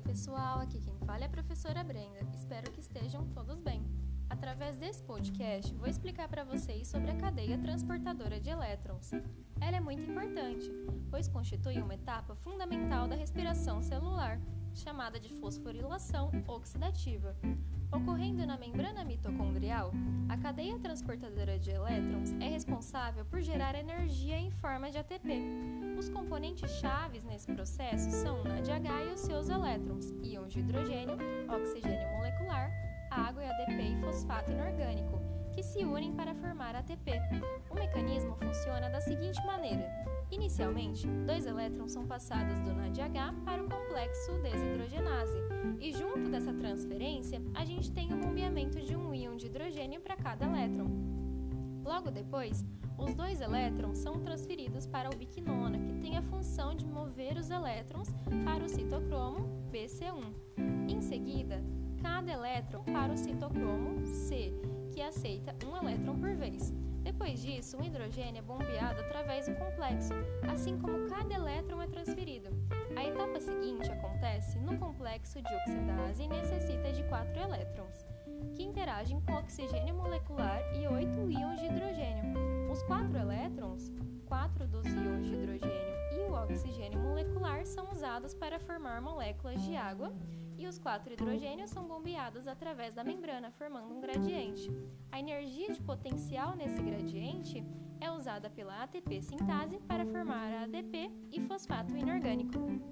pessoal, aqui quem fala é a professora Brenda. Espero que estejam todos bem. Através desse podcast, vou explicar para vocês sobre a cadeia transportadora de elétrons. Ela é muito importante, pois constitui uma etapa fundamental da respiração celular, chamada de fosforilação oxidativa. Ocorrendo na membrana mitocondrial, a cadeia transportadora de elétrons é responsável por gerar energia em forma de ATP. Os componentes chaves nesse processo são o NADH e os seus elétrons, íons de hidrogênio, oxigênio molecular, água e ADP e fosfato inorgânico, que se unem para formar ATP. O mecanismo funciona da seguinte maneira: inicialmente, dois elétrons são passados do NADH para o complexo desidrogenase, e junto dessa transferência, a gente tem o bombeamento de um íon de hidrogênio para cada elétron. Logo depois, os dois elétrons são transferidos para a ubiquinona, que tem a função de mover os elétrons para o citocromo BC1. Em seguida, cada elétron para o citocromo C, que aceita um elétron por vez. Depois disso, o hidrogênio é bombeado através do complexo, assim como cada elétron é transferido. A etapa seguinte acontece no complexo de oxidase e necessita de quatro elétrons, que interagem com oxigênio molecular e oito íons de hidrogênio. Os quatro elétrons, quatro dos íons de hidrogênio e o oxigênio são usados para formar moléculas de água e os quatro hidrogênios são bombeados através da membrana, formando um gradiente. A energia de potencial nesse gradiente é usada pela ATP sintase para formar a ADP e fosfato inorgânico.